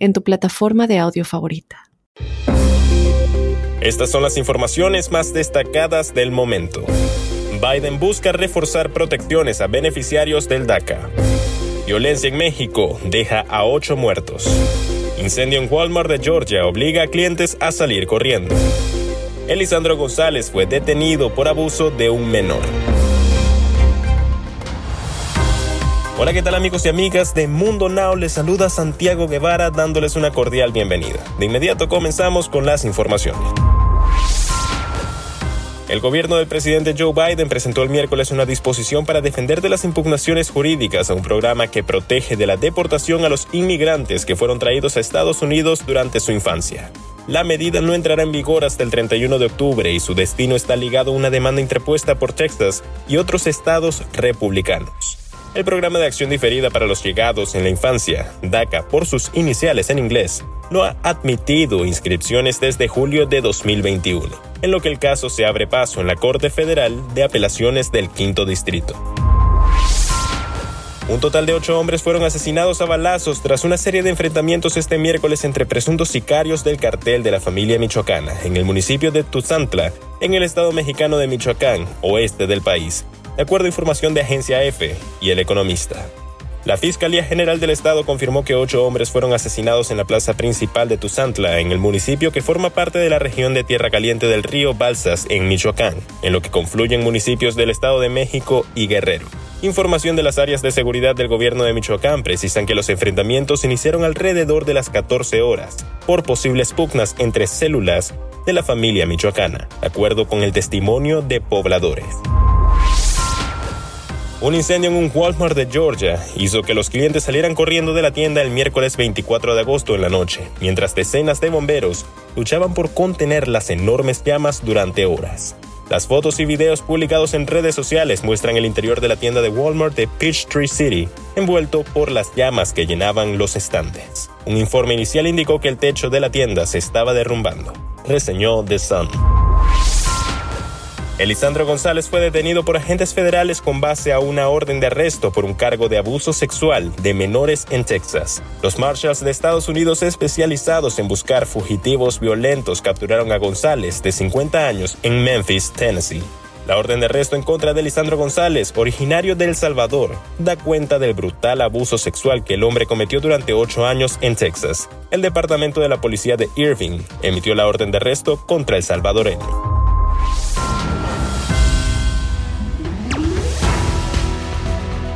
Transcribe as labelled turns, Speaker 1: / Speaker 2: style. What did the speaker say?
Speaker 1: en tu plataforma de audio favorita.
Speaker 2: Estas son las informaciones más destacadas del momento. Biden busca reforzar protecciones a beneficiarios del DACA. Violencia en México deja a ocho muertos. Incendio en Walmart de Georgia obliga a clientes a salir corriendo. Elisandro González fue detenido por abuso de un menor. Hola, ¿qué tal amigos y amigas de Mundo Now? Les saluda Santiago Guevara dándoles una cordial bienvenida. De inmediato comenzamos con las informaciones. El gobierno del presidente Joe Biden presentó el miércoles una disposición para defender de las impugnaciones jurídicas a un programa que protege de la deportación a los inmigrantes que fueron traídos a Estados Unidos durante su infancia. La medida no entrará en vigor hasta el 31 de octubre y su destino está ligado a una demanda interpuesta por Texas y otros estados republicanos. El programa de acción diferida para los llegados en la infancia, DACA por sus iniciales en inglés, no ha admitido inscripciones desde julio de 2021, en lo que el caso se abre paso en la Corte Federal de Apelaciones del Quinto Distrito. Un total de ocho hombres fueron asesinados a balazos tras una serie de enfrentamientos este miércoles entre presuntos sicarios del cartel de la familia michoacana en el municipio de Tuzantla, en el estado mexicano de Michoacán, oeste del país, de acuerdo a información de Agencia F y El Economista. La Fiscalía General del Estado confirmó que ocho hombres fueron asesinados en la plaza principal de Tuzantla, en el municipio que forma parte de la región de Tierra Caliente del río Balsas, en Michoacán, en lo que confluyen municipios del Estado de México y Guerrero. Información de las áreas de seguridad del gobierno de Michoacán precisan que los enfrentamientos iniciaron alrededor de las 14 horas, por posibles pugnas entre células de la familia michoacana, de acuerdo con el testimonio de pobladores. Un incendio en un Walmart de Georgia hizo que los clientes salieran corriendo de la tienda el miércoles 24 de agosto en la noche, mientras decenas de bomberos luchaban por contener las enormes llamas durante horas. Las fotos y videos publicados en redes sociales muestran el interior de la tienda de Walmart de Peachtree City, envuelto por las llamas que llenaban los estantes. Un informe inicial indicó que el techo de la tienda se estaba derrumbando, reseñó The Sun. Elisandro González fue detenido por agentes federales con base a una orden de arresto por un cargo de abuso sexual de menores en Texas. Los Marshals de Estados Unidos especializados en buscar fugitivos violentos capturaron a González, de 50 años, en Memphis, Tennessee. La orden de arresto en contra de Lisandro González, originario de El Salvador, da cuenta del brutal abuso sexual que el hombre cometió durante ocho años en Texas. El Departamento de la Policía de Irving emitió la orden de arresto contra el salvadoreño.